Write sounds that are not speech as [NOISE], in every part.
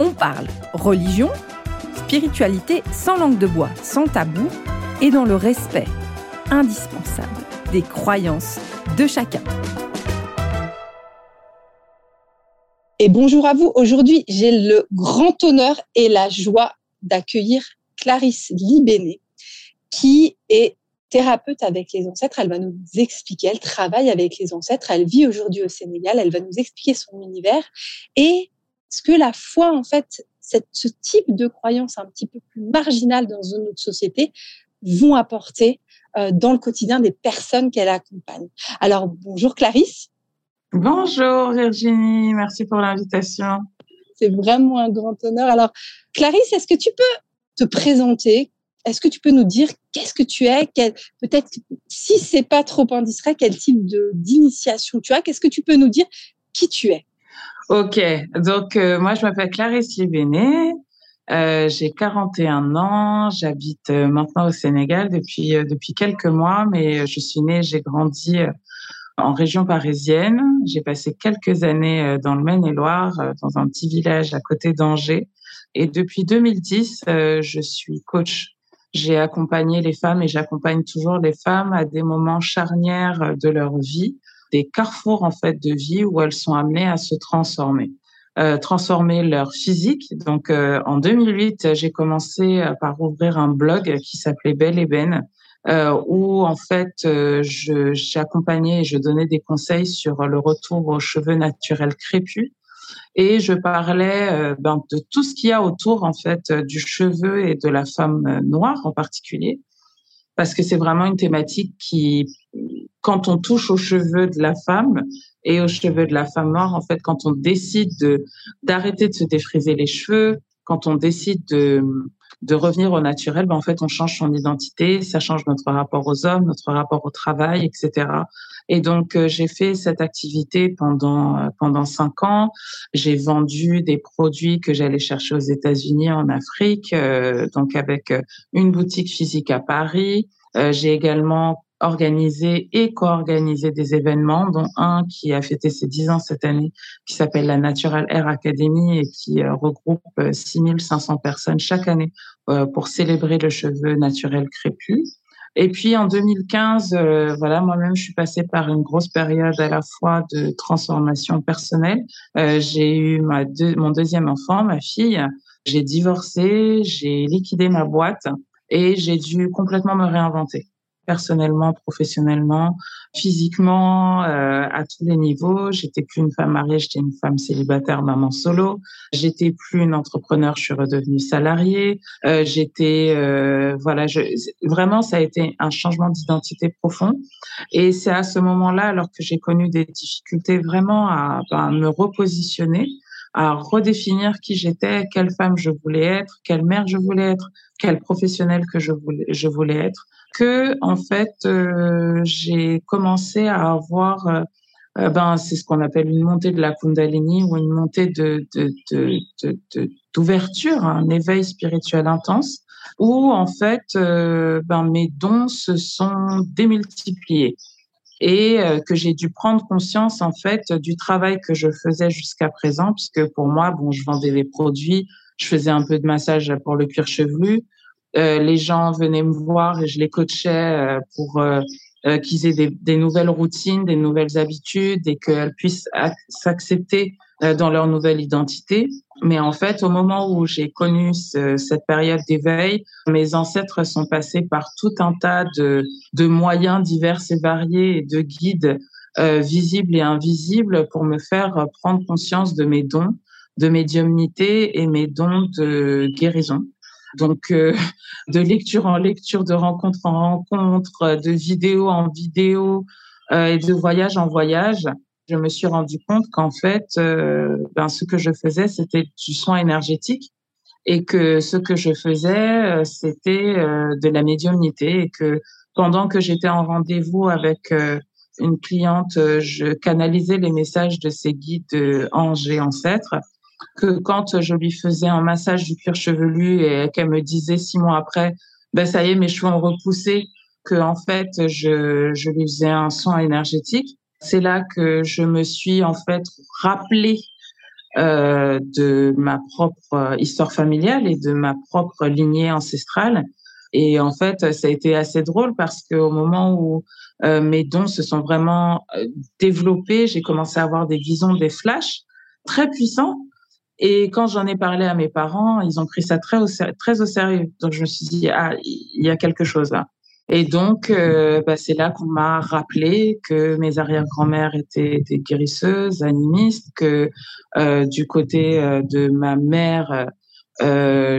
on parle religion, spiritualité sans langue de bois, sans tabou et dans le respect indispensable des croyances de chacun. Et bonjour à vous. Aujourd'hui, j'ai le grand honneur et la joie d'accueillir Clarisse Libéné, qui est thérapeute avec les ancêtres. Elle va nous expliquer, elle travaille avec les ancêtres, elle vit aujourd'hui au Sénégal, elle va nous expliquer son univers et ce que la foi, en fait, cette, ce type de croyance un petit peu plus marginale dans une autre société vont apporter euh, dans le quotidien des personnes qu'elle accompagne? Alors, bonjour Clarisse. Bonjour Virginie, merci pour l'invitation. C'est vraiment un grand honneur. Alors, Clarisse, est-ce que tu peux te présenter? Est-ce que tu peux nous dire qu'est-ce que tu es? Peut-être, si c'est pas trop indiscret, quel type d'initiation tu as? Qu'est-ce que tu peux nous dire qui tu es? Ok, donc euh, moi je m'appelle Clarisse Libéné, euh, j'ai 41 ans, j'habite euh, maintenant au Sénégal depuis euh, depuis quelques mois, mais je suis née, j'ai grandi en région parisienne. J'ai passé quelques années dans le Maine-et-Loire, dans un petit village à côté d'Angers, et depuis 2010, je suis coach. J'ai accompagné les femmes et j'accompagne toujours les femmes à des moments charnières de leur vie des carrefours en fait de vie où elles sont amenées à se transformer. Euh, transformer leur physique. Donc, euh, en 2008, j'ai commencé euh, par ouvrir un blog qui s'appelait Belle Ébène, euh, où en fait, j'accompagnais et je donnais des conseils sur le retour aux cheveux naturels crépus. Et je parlais ben, de tout ce qu'il y a autour en fait du cheveu et de la femme noire en particulier, parce que c'est vraiment une thématique qui quand on touche aux cheveux de la femme et aux cheveux de la femme noire, en fait, quand on décide de d'arrêter de se défriser les cheveux, quand on décide de de revenir au naturel, ben en fait, on change son identité, ça change notre rapport aux hommes, notre rapport au travail, etc. Et donc, euh, j'ai fait cette activité pendant euh, pendant cinq ans. J'ai vendu des produits que j'allais chercher aux États-Unis, en Afrique, euh, donc avec une boutique physique à Paris. j'ai également organiser et co-organiser des événements, dont un qui a fêté ses 10 ans cette année, qui s'appelle la Natural Air Academy et qui euh, regroupe 6500 euh, personnes chaque année euh, pour célébrer le cheveu naturel crépus. Et puis en 2015, voilà, moi-même, je suis passée par une grosse période à la fois de transformation personnelle. j'ai eu ma mon deuxième enfant, ma fille. J'ai divorcé, j'ai liquidé ma boîte et j'ai dû complètement me réinventer personnellement, professionnellement, physiquement, euh, à tous les niveaux. J'étais plus une femme mariée, j'étais une femme célibataire, maman solo. J'étais plus une entrepreneur, je suis redevenue salariée. Euh, j'étais, euh, voilà, je, vraiment, ça a été un changement d'identité profond. Et c'est à ce moment-là, alors que j'ai connu des difficultés vraiment à, à me repositionner, à redéfinir qui j'étais, quelle femme je voulais être, quelle mère je voulais être, quelle professionnelle que je voulais, je voulais être que en fait euh, j'ai commencé à avoir euh, euh, ben c'est ce qu'on appelle une montée de la Kundalini ou une montée d'ouverture, un éveil spirituel intense où en fait ben mes dons se sont démultipliés et que j'ai dû prendre conscience en fait du travail que je faisais jusqu'à présent puisque pour moi bon je vendais des produits je faisais un peu de massage pour le cuir chevelu les gens venaient me voir et je les coachais euh, pour euh, qu'ils aient des, des, nouvelles routines, des nouvelles habitudes et qu'elles puissent s'accepter dans leur nouvelle identité. Mais en fait, au moment où j'ai connu cette période d'éveil, mes ancêtres sont passés par tout un tas de, de moyens divers et variés et de guides euh, visibles et invisibles pour me faire prendre conscience de mes dons de médiumnité et mes dons de guérison. Donc, euh, [LAUGHS] de lecture en lecture, de rencontre en rencontre, de vidéo en vidéo euh, et de voyage en voyage, je me suis rendu compte qu'en fait, euh, ben, ce que je faisais, c'était du soin énergétique et que ce que je faisais, c'était de la médiumnité et que pendant que j'étais en rendez-vous avec une cliente, je canalisais les messages de ses guides anges et ancêtres que quand je lui faisais un massage du cuir chevelu et qu'elle me disait six mois après, ben ça y est, mes cheveux ont repoussé, que en fait je, je lui faisais un soin énergétique. C'est là que je me suis en fait rappelé euh, de ma propre histoire familiale et de ma propre lignée ancestrale. Et en fait, ça a été assez drôle parce qu'au moment où euh, mes dons se sont vraiment euh, développés, j'ai commencé à avoir des visions, des flashs très puissants et quand j'en ai parlé à mes parents, ils ont pris ça très au, très au sérieux. Donc je me suis dit, ah, il y a quelque chose là. Et donc, euh, bah, c'est là qu'on m'a rappelé que mes arrière-grand-mères étaient des guérisseuses, animistes, que euh, du côté euh, de ma mère,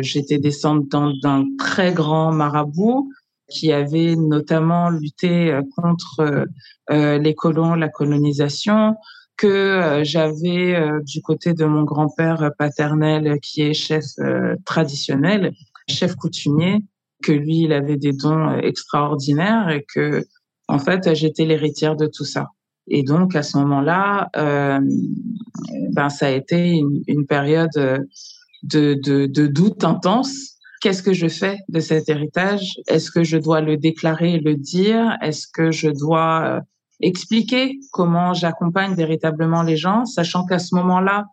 j'étais descendante d'un très grand marabout qui avait notamment lutté contre les colons, la colonisation, que euh, j'avais euh, du côté de mon grand-père paternel qui est chef euh, traditionnel, chef coutumier, que lui, il avait des dons extraordinaires et que, en fait, j'étais l'héritière de tout ça. Et donc, à ce moment-là, ben, ça a été une, période de, de, de, doute intense. Qu'est-ce que je fais de cet héritage? Est-ce que je dois le déclarer le dire? Est-ce que je dois expliquer comment j'accompagne véritablement les gens, sachant qu'à ce moment-là,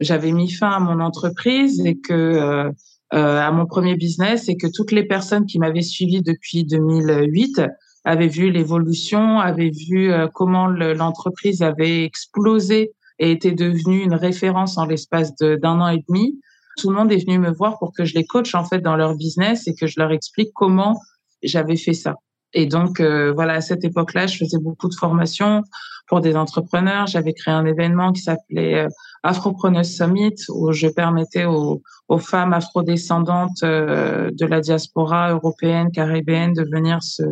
j'avais mis fin à mon entreprise et que euh, euh, à mon premier business et que toutes les personnes qui m'avaient suivi depuis 2008 avaient vu l'évolution, avaient vu euh, comment l'entreprise avait explosé et était devenue une référence en l'espace d'un an et demi. Tout le monde est venu me voir pour que je les coach en fait dans leur business et que je leur explique comment j'avais fait ça. Et donc, euh, voilà, à cette époque-là, je faisais beaucoup de formations pour des entrepreneurs. J'avais créé un événement qui s'appelait euh, Afropreneurs Summit, où je permettais aux, femmes afrodescendantes euh, de la diaspora européenne, caribéenne, de venir se,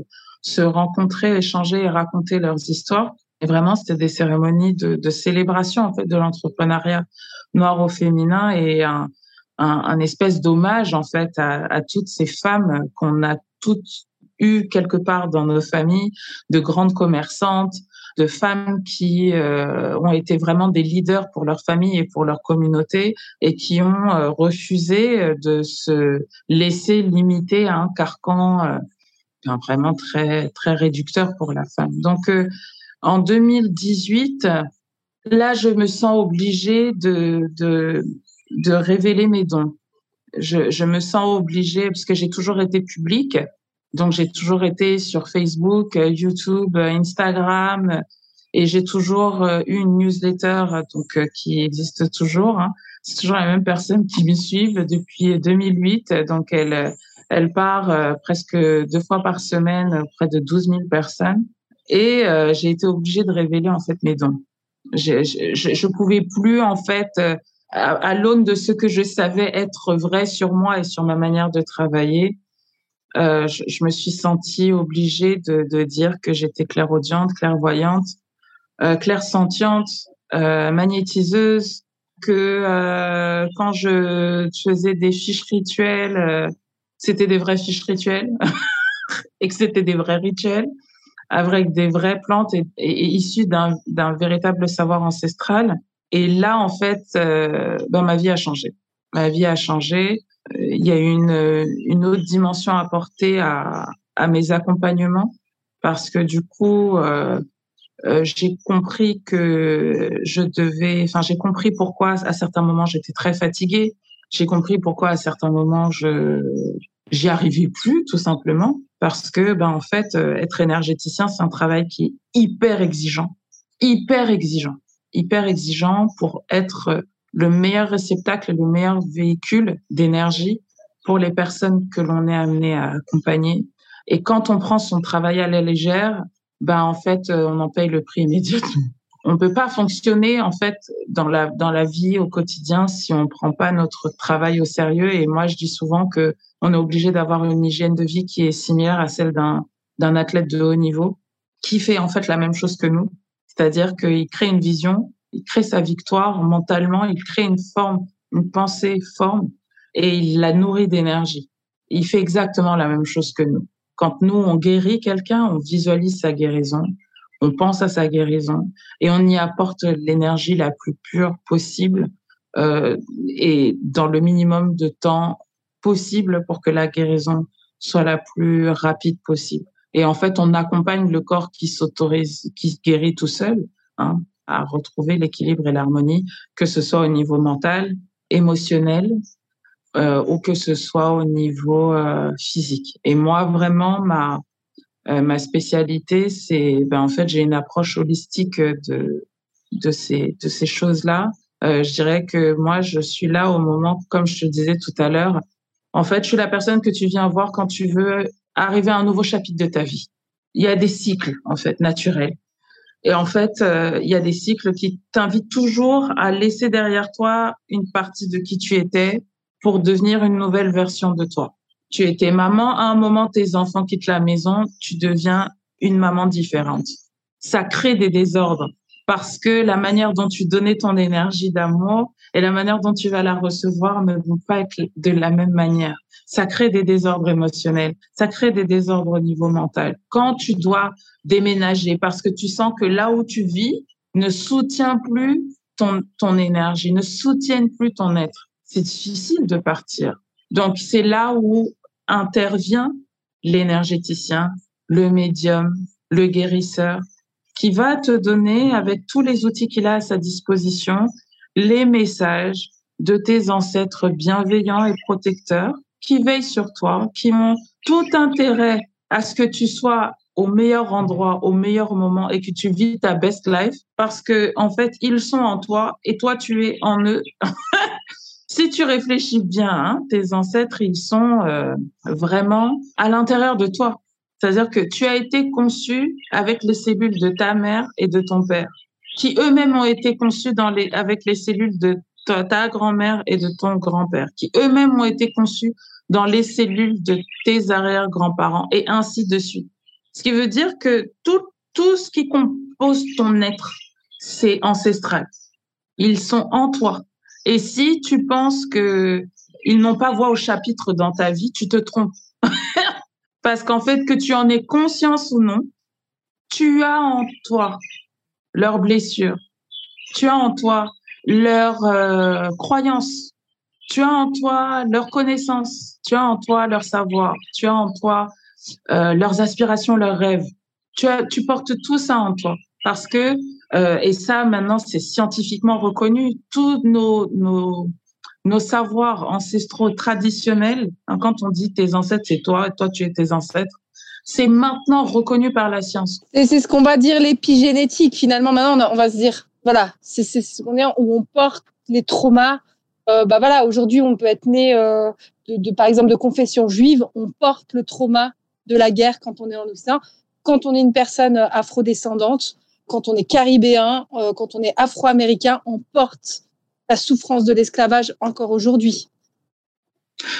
se rencontrer, échanger et raconter leurs histoires. Et vraiment, c'était des cérémonies de, célébration en fait de l'entrepreneuriat noir au féminin et un, un, espèce d'hommage en fait à toutes ces femmes qu'on a toutes eu quelque part dans nos familles de grandes commerçantes, de femmes qui euh, ont été vraiment des leaders pour leur famille et pour leur communauté et qui ont euh, refusé euh, de se laisser limiter à un carcan vraiment très très réducteur pour la femme. Donc en 2018, là je me sens obligée de de, de révéler mes dons. Je, je me sens obligée parce que j'ai toujours été publique donc, j'ai toujours été sur Facebook, euh, YouTube, euh, Instagram, et j'ai toujours euh, eu une newsletter donc qui existe toujours. Hein. C'est toujours la même personne qui me suivent depuis 2008. Donc, elle, elle part presque deux fois par semaine auprès de 12 000 personnes. Et j'ai été obligée de révéler en fait mes dons. Je, je, je pouvais plus en fait à l'aune de ce que je savais être vrai sur moi et sur ma manière de travailler, euh, je, me suis sentie obligée de, dire que j'étais clairaudiente, clairvoyante, euh, clairsentiente, euh, magnétiseuse, que quand je faisais des fiches rituelles, c'était des vraies fiches rituelles [LAUGHS] et que c'était des vrais rituels avec des vraies plantes et, et, issues d'un véritable savoir ancestral. Et là, en fait, ben, ma vie a changé. Ma vie a changé il y a une, une autre dimension apportée à, à mes accompagnements parce que du coup, euh, euh, j'ai compris que je devais, enfin, j'ai compris pourquoi à certains moments j'étais très fatiguée. J'ai compris pourquoi à certains moments je j'y arrivais plus, tout simplement, parce que ben en fait, euh, être énergéticien, c'est un travail qui est hyper exigeant, hyper exigeant, hyper exigeant pour être le meilleur réceptacle, le meilleur véhicule d'énergie pour les personnes que l'on est amené à accompagner. Et quand on prend son travail à la légère, ben en fait, euh, on en paye le prix immédiatement. [LAUGHS] On peut pas fonctionner en fait dans la dans la vie au quotidien si on prend pas notre travail au sérieux. Et moi, je dis souvent que on est obligé d'avoir une hygiène de vie qui est similaire à celle d'un d'un athlète de haut niveau qui fait en fait la même chose que nous, c'est-à-dire qu'il crée une vision, il crée sa victoire mentalement, il crée une forme, une pensée forme et il la nourrit d'énergie. Il fait exactement la même chose que nous. Quand nous, on guérit quelqu'un, on visualise sa guérison, on pense à sa guérison et on y apporte l'énergie la plus pure possible euh, et dans le minimum de temps possible pour que la guérison soit la plus rapide possible. Et en fait, on accompagne le corps qui s'autorise, qui guérit tout seul, hein, à retrouver l'équilibre et l'harmonie, que ce soit au niveau mental, émotionnel, euh, ou que ce soit au niveau euh, physique. Et moi, vraiment, ma euh, ma spécialité, c'est, ben, en fait, j'ai une approche holistique de de ces de ces choses-là. Je dirais que moi, je suis là au moment, comme je te disais tout à l'heure. En fait, je suis la personne que tu viens voir quand tu veux arriver à un nouveau chapitre de ta vie. Il y a des cycles, en fait, naturels. Et en fait, euh, il y a des cycles qui t'invitent toujours à laisser derrière toi une partie de qui tu étais pour devenir une nouvelle version de toi tu étais maman, à un moment, tes enfants quittent la maison, tu deviens une maman différente. Ça crée des désordres parce que la manière dont tu donnais ton énergie d'amour et la manière dont tu vas la recevoir ne vont pas être de la même manière. Ça crée des désordres émotionnels, ça crée des désordres au niveau mental. Quand tu dois déménager parce que tu sens que là où tu vis ne soutient plus ton, ton énergie, ne soutienne plus ton être, c'est difficile de partir. Donc, c'est là où intervient l'énergéticien, le médium, le guérisseur, qui va te donner, avec tous les outils qu'il a à sa disposition, les messages de tes ancêtres bienveillants et protecteurs qui veillent sur toi, qui ont tout intérêt à ce que tu sois au meilleur endroit, au meilleur moment et que tu vis ta best life parce que, en fait, ils sont en toi et toi, tu es en eux. [LAUGHS] si tu réfléchis bien, hein, tes ancêtres, ils sont euh, vraiment à l'intérieur de toi. C'est-à-dire que tu as été conçu avec les cellules de ta mère et de ton père, qui eux-mêmes ont été conçus dans les, avec les cellules de ta, grand-mère et de ton grand-père, qui eux-mêmes ont été conçus dans les cellules de tes arrière-grands-parents, et ainsi de suite. Ce qui veut dire que tout, tout ce qui compose ton être, c'est ancestral. Ils sont en toi. Et si tu penses que ils n'ont pas voix au chapitre dans ta vie, tu te trompes. [LAUGHS] Parce qu'en fait, que tu en aies conscience ou non, tu as en toi leurs blessures, tu as en toi leurs euh, croyances, tu as en toi leurs connaissances, tu as en toi leur savoir, tu as en toi euh, leurs aspirations, leurs rêves. Tu, portes tout ça en toi parce que euh, et ça, maintenant, c'est scientifiquement reconnu. Tous nos, nos, nos savoirs ancestraux traditionnels, hein, quand on dit tes ancêtres, c'est toi, toi, tu es tes ancêtres, c'est maintenant reconnu par la science. Et c'est ce qu'on va dire l'épigénétique. Finalement, maintenant, on, va se dire, voilà, c'est ce qu'on est où on porte les traumas. Euh, bah voilà, aujourd'hui, on peut être né euh, de, par exemple, de confession juive. On porte le trauma de la guerre quand on est en Occident. Quand on est une personne euh, afrodescendante, quand on est caribéen, quand on est afro-américain, on porte la souffrance de l'esclavage encore aujourd'hui.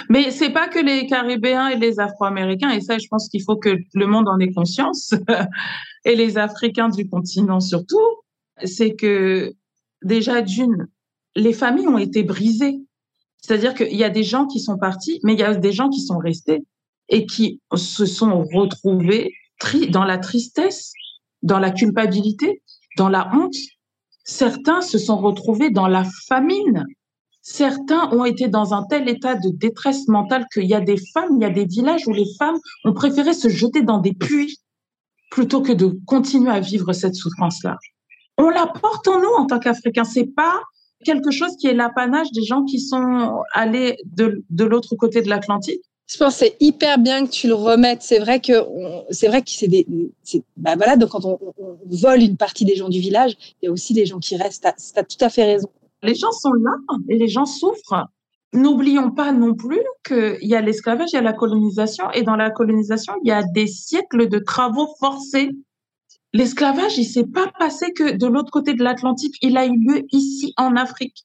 Mais c'est pas que les Caribéens et les Afro-Américains, et ça, je pense qu'il faut que le monde en ait conscience, [LAUGHS] et les Africains du continent surtout, c'est que déjà d'une, les familles ont été brisées. C'est-à-dire qu'il y a des gens qui sont partis, mais il y a des gens qui sont restés et qui se sont retrouvés dans la tristesse, dans la culpabilité, dans la honte. Certains se sont retrouvés dans la famine. Certains ont été dans un tel état de détresse mentale qu'il y a des femmes, il y a des villages où les femmes ont préféré se jeter dans des puits plutôt que de continuer à vivre cette souffrance-là. On la porte en nous en tant qu'Africains. C'est pas quelque chose qui est l'apanage des gens qui sont allés de, de l'autre côté de l'Atlantique. Je pense c'est hyper bien que tu le remettes. C'est vrai que c'est vrai que c'est bah voilà donc quand on, on, vole une partie des gens du village, il y a aussi des gens qui restent. Tu as tout à fait raison. Les gens sont là et les gens souffrent. N'oublions pas non plus qu'il y a l'esclavage, il y a la colonisation et dans la colonisation, il y a des siècles de travaux forcés. L'esclavage, il s'est pas passé que de l'autre côté de l'Atlantique, il a eu lieu ici en Afrique.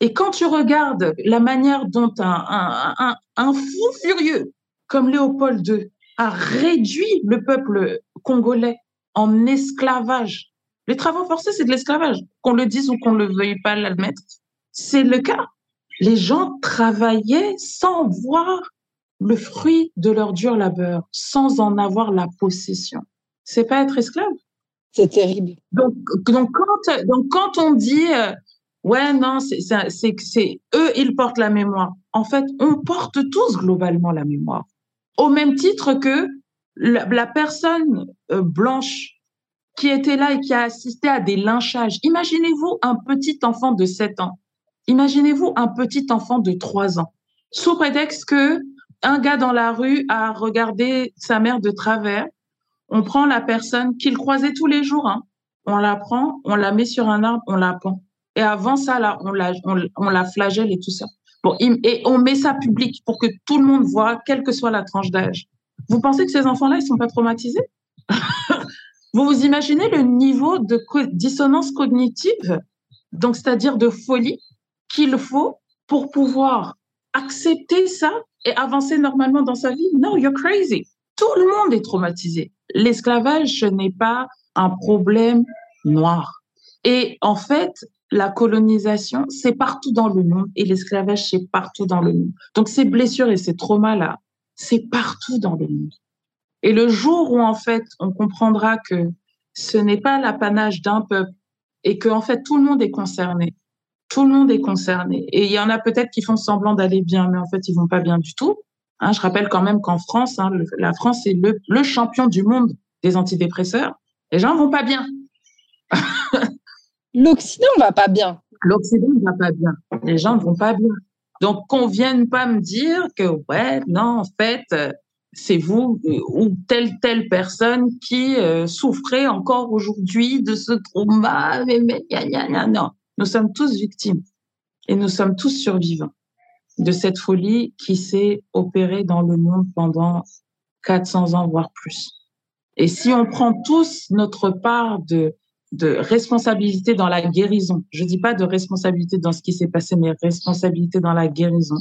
Et quand tu regardes la manière dont un, un, un, un fou furieux comme Léopold II a réduit le peuple congolais en esclavage, les travaux forcés, c'est de l'esclavage, qu'on le dise ou qu'on ne le veuille pas l'admettre, c'est le cas. les gens travaillaient sans voir le fruit de leur dur labeur, sans en avoir la possession. C'est pas être esclave. C'est terrible. Donc, donc, quand, donc quand on dit, euh, ouais, non, c'est, eux, ils portent la mémoire. En fait, on porte tous globalement la mémoire. Au même titre que la, personne euh, blanche qui était là et qui a assisté à des lynchages. Imaginez-vous un petit enfant de 7 ans. Imaginez-vous un petit enfant de 3 ans. Sous prétexte que un gars dans la rue a regardé sa mère de travers, on prend la personne qu'il croisait tous les jours, hein. on la prend, on la met sur un arbre, on la pend. Et avant ça, là, on la, flagelle et tout ça. Bon, et on met ça public pour que tout le monde voit, quelle que soit la tranche d'âge. Vous pensez que ces enfants-là, ils sont pas traumatisés? [LAUGHS] Vous vous imaginez le niveau de dissonance cognitive, donc c'est-à-dire de folie, qu'il faut pour pouvoir accepter ça et avancer normalement dans sa vie? No, you're crazy. Tout le monde est traumatisé. L'esclavage, ce n'est pas un problème noir. Et en fait, la colonisation, c'est partout dans le monde et l'esclavage, c'est partout dans le monde. Donc ces blessures et ces traumas-là, c'est partout dans le monde. Et le jour où en fait on comprendra que ce n'est pas l'apanage d'un peuple et que en fait tout le monde est concerné, tout le monde est concerné. Et il y en a peut-être qui font semblant d'aller bien, mais en fait ils vont pas bien du tout. Hein, je rappelle quand même qu'en France, hein, la France est le, le champion du monde des antidépresseurs. Les gens vont pas bien. [LAUGHS] L'Occident va pas bien. L'Occident va pas bien. Les gens vont pas bien. Donc qu'on vienne pas me dire que ouais, non, en fait, c'est vous euh, ou telle telle personne qui euh, souffrait encore aujourd'hui de ce trauma. Mais, mais non, nous sommes tous victimes et nous sommes tous survivants de cette folie qui s'est opérée dans le monde pendant 400 ans, voire plus. Et si on prend tous notre part de, de responsabilité dans la guérison, je dis pas de responsabilité dans ce qui s'est passé, mais responsabilité dans la guérison,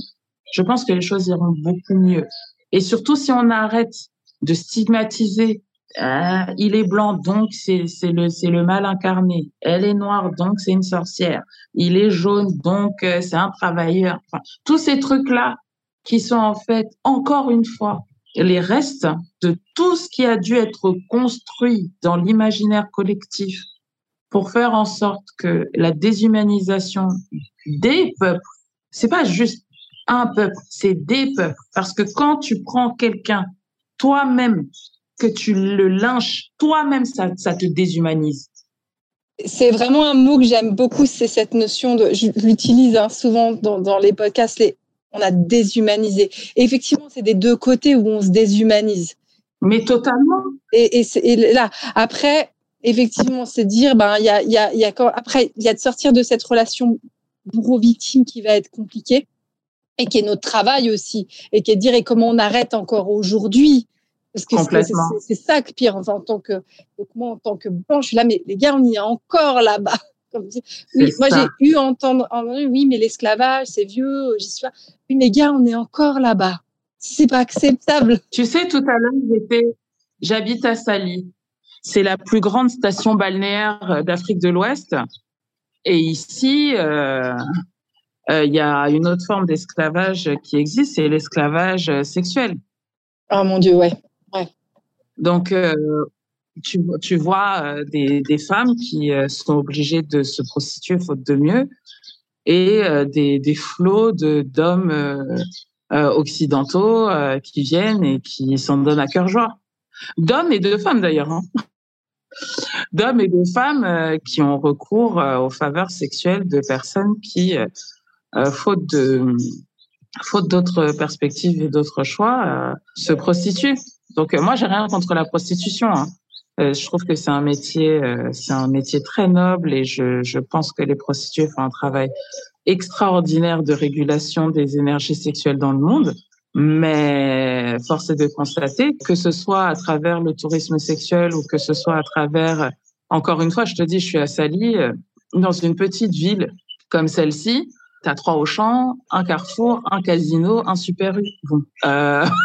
je pense que les choses iront beaucoup mieux. Et surtout si on arrête de stigmatiser euh, il est blanc, donc c'est le, le mal incarné. Elle est noire, donc c'est une sorcière. Il est jaune, donc euh, c'est un travailleur. Enfin, tous ces trucs-là qui sont en fait, encore une fois, les restes de tout ce qui a dû être construit dans l'imaginaire collectif pour faire en sorte que la déshumanisation des peuples, c'est pas juste un peuple, c'est des peuples. Parce que quand tu prends quelqu'un, toi-même, que tu le lynches, toi-même, ça, ça te déshumanise. C'est vraiment un mot que j'aime beaucoup, c'est cette notion de, je l'utilise hein, souvent dans, dans, les podcasts, les, on a déshumanisé. Et effectivement, c'est des deux côtés où on se déshumanise. Mais totalement. Et, et, et là, après, effectivement, c'est dire, ben, il y a, y a, y a, après, il y a de sortir de cette relation bourreau-victime qui va être compliquée et qui est notre travail aussi, et qui est de dire, et comment on arrête encore aujourd'hui? Parce que c'est ça que pire, en tant que, donc moi, en tant que blanche, je suis là, mais les gars, on y est encore là-bas. [LAUGHS] Oui, moi, j'ai eu entendre, oui, mais l'esclavage, c'est vieux, j'y suis Oui, mais gars, on est encore là-bas. C'est pas acceptable. Tu sais, tout à l'heure, j'étais, j'habite à Sali. C'est la plus grande station balnéaire euh, d'Afrique de l'Ouest. Et ici, euh, euh, il y a une autre forme d'esclavage qui existe, c'est l'esclavage sexuel. Oh mon Dieu, ouais. Donc, euh, tu, tu, vois des, des, femmes qui sont obligées de se prostituer faute de mieux et des, des flots d'hommes occidentaux qui viennent et qui s'en donnent à cœur joie. D'hommes et de femmes d'ailleurs. Hein. D'hommes et de femmes qui ont recours aux faveurs sexuelles de personnes qui, faute de faute d'autres perspectives et d'autres choix, se prostituent. Donc euh, moi, j'ai rien contre la prostitution. Hein. Euh, je trouve que c'est un métier, euh, c'est un métier très noble et je, je pense que les prostituées font un travail extraordinaire de régulation des énergies sexuelles dans le monde. Mais force est de constater que ce soit à travers le tourisme sexuel ou que ce soit à travers, encore une fois, je te dis, je suis à Sali, dans une petite ville comme celle-ci, tu as trois Auchan, un Carrefour, un casino, un Super U. Bon. Euh, [LAUGHS]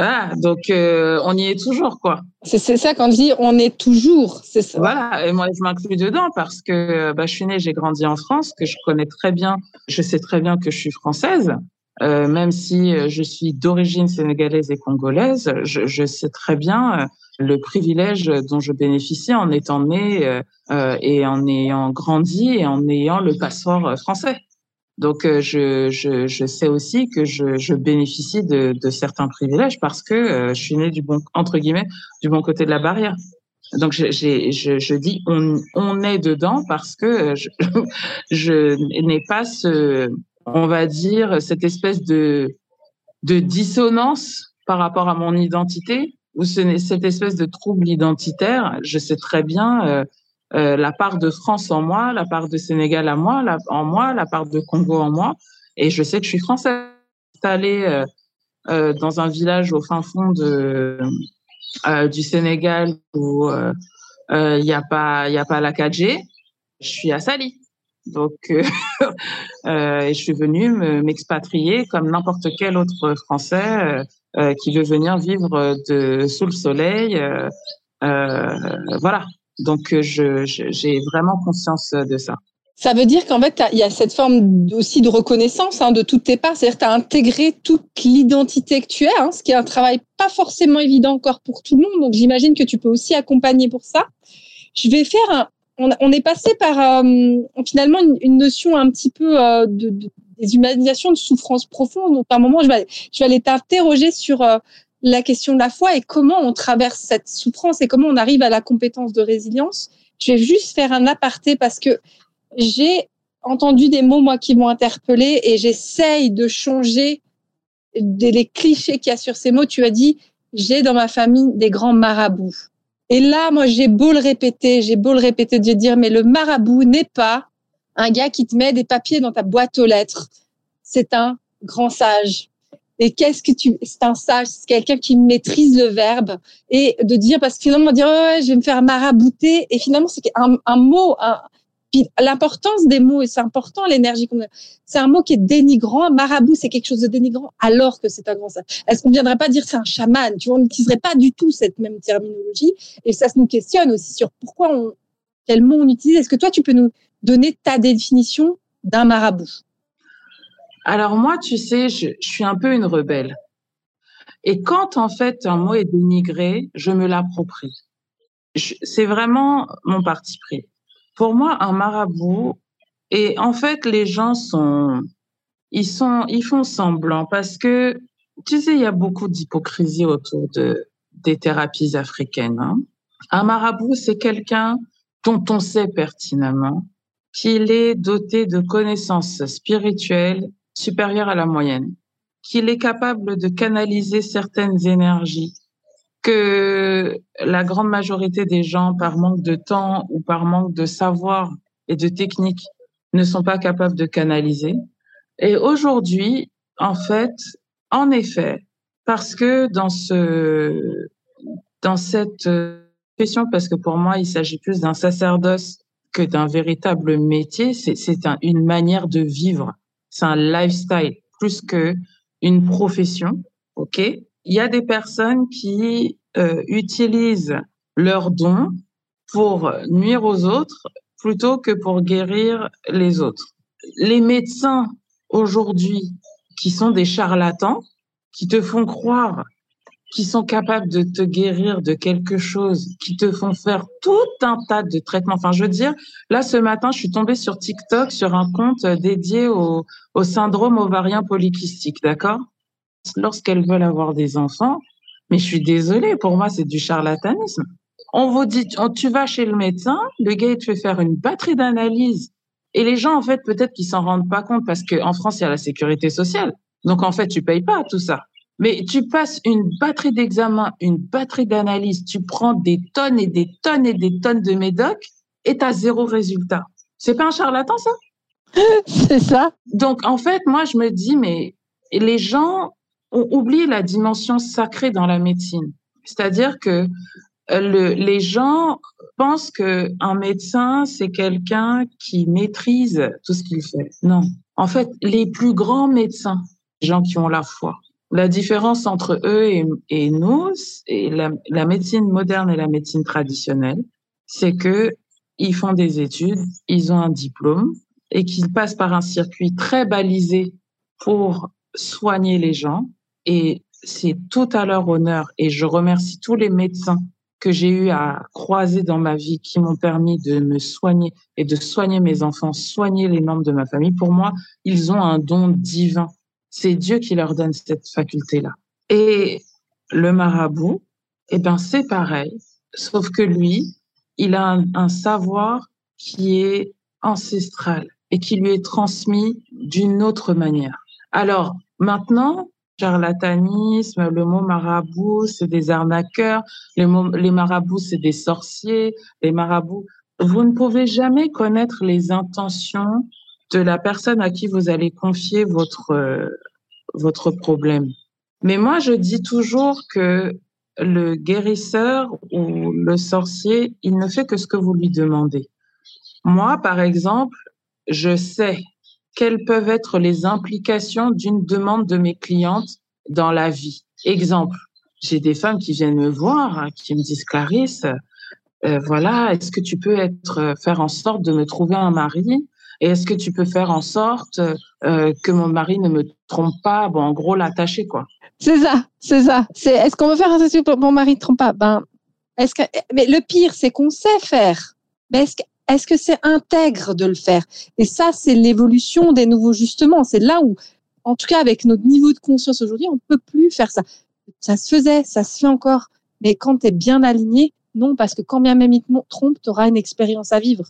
Ah, donc euh, on y est toujours, quoi. C'est ça quand on dit on est toujours, c'est ça. Voilà, et moi je m'inclus dedans parce que bah, je suis née, j'ai grandi en France, que je connais très bien, je sais très bien que je suis française. Euh, même si euh, je suis d'origine sénégalaise et congolaise, je, je, sais très bien euh, le privilège dont je bénéficie en étant née euh, et en ayant grandi et en ayant le passeport français. Donc, je, je, je, sais aussi que je, je bénéficie de, de, certains privilèges parce que je suis née du bon entre guillemets du bon côté de la barrière. Donc, je, je, je dis on, on est dedans parce que je, [LAUGHS] je n'ai pas ce on va dire, cette espèce de, dissonance par rapport à mon identité ou cette espèce de trouble identitaire. Je sais très bien euh, euh, la part de France en moi, la part de Sénégal à moi, la, en moi, la part de Congo en moi, et je sais que je suis française. Installée euh, dans un village au fin fond du Sénégal où il n'y a pas a pas la 4G, je suis à Sali. Donc, euh, [LAUGHS] euh, je suis venue m'expatrier comme n'importe quel autre Français euh, euh, qui veut venir vivre sous le soleil. Voilà. Donc, je j'ai vraiment conscience de ça. Ça veut dire qu'en fait, il y a cette forme aussi de reconnaissance hein, de toutes tes parts. C'est-à-dire que tu as intégré toute l'identité que tu es, hein, ce qui est un travail pas forcément évident encore pour tout le monde. Donc, j'imagine que tu peux aussi accompagner pour ça. Je vais faire un, on, est passé par euh, finalement une, notion un petit peu euh, de, de, des humanisations de souffrance profonde. Donc, à un moment, je vais, je vais aller t'interroger sur euh, la question de la foi et comment on traverse cette souffrance et comment on arrive à la compétence de résilience. Je vais juste faire un aparté parce que j'ai entendu des mots, moi, qui m'ont interpellé et j'essaye de changer les clichés qu'il y a sur ces mots. Tu as dit, j'ai dans ma famille des grands marabouts. Et là, moi, j'ai beau le répéter, j'ai beau le répéter, de dire, mais le marabout n'est pas un gars qui te met des papiers dans ta boîte aux lettres. C'est un grand sage. Et qu'est-ce que tu, c'est un sage, c'est quelqu'un qui maîtrise le verbe et de dire, parce que finalement, dire, ouais, je vais me faire marabouter. Et finalement, c'est un, un mot, un, l'importance des mots, et c'est important l'énergie qu'on a. C'est un mot qui est dénigrant. Marabout, c'est quelque chose de dénigrant, alors que c'est un grand. Est-ce qu'on ne viendrait pas dire c'est un chaman? Tu vois, on n'utiliserait pas du tout cette même terminologie. Et ça se nous questionne aussi sur pourquoi on, quel mot on utilise. Est-ce que toi, tu peux nous donner ta définition d'un marabout? Alors moi, tu sais, je, je suis un peu une rebelle. Et quand en fait un mot est dénigré, je me l'approprie. C'est vraiment mon parti pris pour moi, un marabout, et en fait, les gens sont, ils sont, ils font semblant parce que, tu sais, il y a beaucoup d'hypocrisie autour de, des thérapies africaines. Hein. Un marabout, c'est quelqu'un dont on sait pertinemment qu'il est doté de connaissances spirituelles supérieures à la moyenne, qu'il est capable de canaliser certaines énergies que la grande majorité des gens, par manque de temps ou par manque de savoir et de technique, ne sont pas capables de canaliser. Et aujourd'hui, en fait, en effet, parce que dans ce, dans cette question, parce que pour moi, il s'agit plus d'un sacerdoce que d'un véritable métier, c'est un, une manière de vivre, c'est un lifestyle plus que une profession, ok? Il y a des personnes qui euh, utilisent leurs dons pour nuire aux autres plutôt que pour guérir les autres. Les médecins aujourd'hui qui sont des charlatans, qui te font croire qu'ils sont capables de te guérir de quelque chose, qui te font faire tout un tas de traitements. Enfin, je veux dire, là, ce matin, je suis tombée sur TikTok sur un compte dédié au, au syndrome ovarien polykystique, d'accord? Lorsqu'elles veulent avoir des enfants. Mais je suis désolée, pour moi, c'est du charlatanisme. On vous dit, tu vas chez le médecin, le gars, il te fait faire une batterie d'analyses. Et les gens, en fait, peut-être qu'ils s'en rendent pas compte parce qu'en France, il y a la sécurité sociale. Donc, en fait, tu payes pas tout ça. Mais tu passes une batterie d'examen, une batterie d'analyse, tu prends des tonnes et des tonnes et des tonnes de médocs et tu as zéro résultat. C'est pas un charlatan, ça? [LAUGHS] C'est ça. Donc, en fait, moi, je me dis, mais les gens, on oublie la dimension sacrée dans la médecine. C'est-à-dire que euh, le, les gens pensent que un médecin c'est quelqu'un qui maîtrise tout ce qu'il fait. Non, en fait, les plus grands médecins, les gens qui ont la foi, La différence entre eux et, et nous, et la, la, médecine moderne et la médecine traditionnelle, c'est que ils font des études, ils ont un diplôme et qu'ils passent par un circuit très balisé pour soigner les gens. Et c'est tout à leur honneur. Et je remercie tous les médecins que j'ai eu à croiser dans ma vie qui m'ont permis de me soigner et de soigner mes enfants, soigner les membres de ma famille. Pour moi, ils ont un don divin. C'est Dieu qui leur donne cette faculté-là. Et le marabout, eh ben, c'est pareil. Sauf que lui, il a un, un savoir qui est ancestral et qui lui est transmis d'une autre manière. Alors, maintenant, charlatanisme, le mot marabout, c'est des arnaqueurs, les, marabouts, c'est des sorciers, les marabouts. Vous ne pouvez jamais connaître les intentions de la personne à qui vous allez confier votre, euh, votre problème. Mais moi, je dis toujours que le guérisseur ou le sorcier, il ne fait que ce que vous lui demandez. Moi, par exemple, je sais quelles peuvent être les implications d'une demande de mes clientes dans la vie? Exemple, j'ai des femmes qui viennent me voir, hein, qui me disent Clarisse, euh, voilà, est-ce que tu peux être euh, faire en sorte de me trouver un mari? Et est-ce que tu peux faire en sorte euh, que mon mari ne me trompe pas? Bon, en gros, l'attacher quoi. C'est ça, c'est ça. C'est est-ce qu'on veut faire un que mon mari ne trompe pas? Ben, est-ce que mais le pire, c'est qu'on sait faire. Mais est-ce que est-ce que c'est intègre de le faire? Et ça, c'est l'évolution des nouveaux justements. C'est là où, en tout cas, avec notre niveau de conscience aujourd'hui, on peut plus faire ça. Ça se faisait, ça se fait encore. Mais quand tu es bien aligné, non, parce que quand bien même il te trompe, tu auras une expérience à vivre.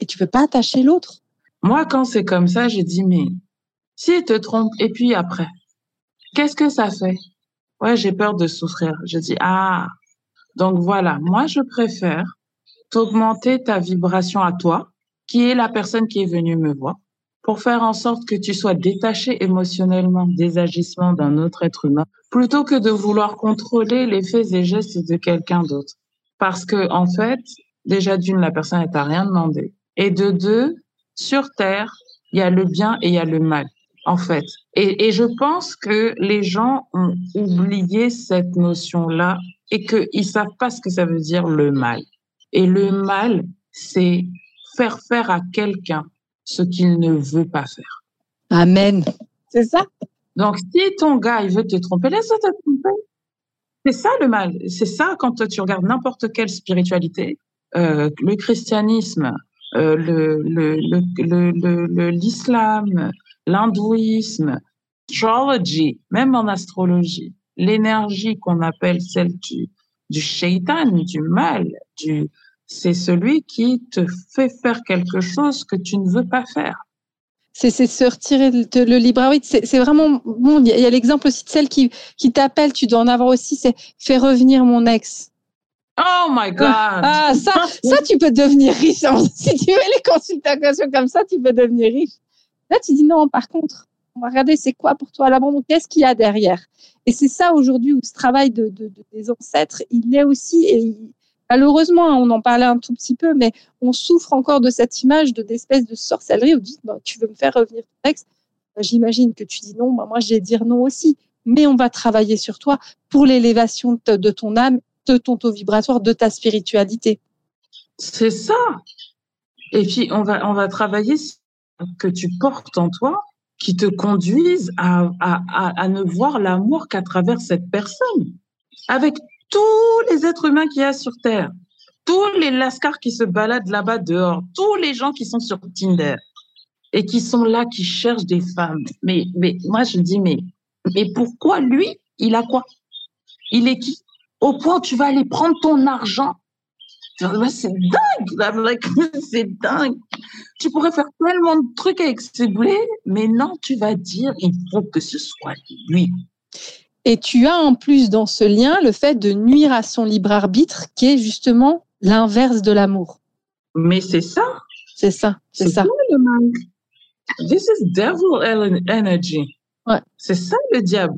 Et tu peux pas attacher l'autre. Moi, quand c'est comme ça, j'ai dit, mais s'il te trompe, et puis après, qu'est-ce que ça fait? Ouais, j'ai peur de souffrir. Je dis, ah, donc voilà, moi, je préfère augmenter ta vibration à toi, qui est la personne qui est venue me voir, pour faire en sorte que tu sois détaché émotionnellement des agissements d'un autre être humain, plutôt que de vouloir contrôler les faits et gestes de quelqu'un d'autre. Parce que, en fait, déjà d'une, la personne n'est t'a rien demandé. Et de deux, sur Terre, il y a le bien et il y a le mal, en fait. Et, et je pense que les gens ont oublié cette notion-là et qu'ils savent pas ce que ça veut dire le mal. Et le mal, c'est faire faire à quelqu'un ce qu'il ne veut pas faire. Amen. C'est ça. Donc, si ton gars, il veut te tromper, laisse-le te tromper. C'est ça le mal. C'est ça quand tu regardes n'importe quelle spiritualité, euh, le christianisme, euh, le, le, le, l'islam, l'hindouisme, astrology, même en astrologie, l'énergie qu'on appelle celle du, du shaitan, du mal, du, c'est celui qui te fait faire quelque chose que tu ne veux pas faire. C'est se retirer le, libre arbitre. C'est vraiment bon. Il y a, l'exemple aussi de celle qui, qui t'appelle. Tu dois en avoir aussi. C'est fais revenir mon ex. Oh my God! Ah, ça, ça, tu peux devenir riche. [LAUGHS] Si tu veux les consultations comme ça, tu peux devenir riche. Là, tu dis non, par contre, on va regarder c'est quoi pour toi l'abandon, qu'est-ce qu'il y a derrière? Et c'est ça aujourd'hui où ce travail de, des ancêtres, il est aussi, et Malheureusement, hein, on en parlait un tout petit peu, mais on souffre encore de cette image de d'espèce de sorcellerie où dis bah, tu veux me faire revenir ton ex? Bah, j'imagine que tu dis non, bah, moi je vais dire non aussi. Mais on va travailler sur toi pour l'élévation de ton âme, de ton taux vibratoire, de ta spiritualité. C'est ça. Et puis on va on va travailler que tu portes en toi qui te conduisent à, à, à, à ne voir l'amour qu'à travers cette personne. Avec tous les êtres humains qu'il y a sur Terre, tous les lascars qui se baladent là-bas dehors, tous les gens qui sont sur Tinder et qui sont là, qui cherchent des femmes. Mais, mais moi, je dis, mais, mais pourquoi lui, il a quoi? Il est qui? Au point où tu vas aller prendre ton argent? C'est dingue, [LAUGHS] c'est dingue. Tu pourrais faire tellement de trucs avec ce blé, mais non, tu vas dire, il faut que ce soit lui. Et tu as en plus dans ce lien le fait de nuire à son libre arbitre, qui est justement l'inverse de l'amour. Mais c'est ça. C'est ça, c'est ça. This is devil energy. Ouais. C'est ça le diable.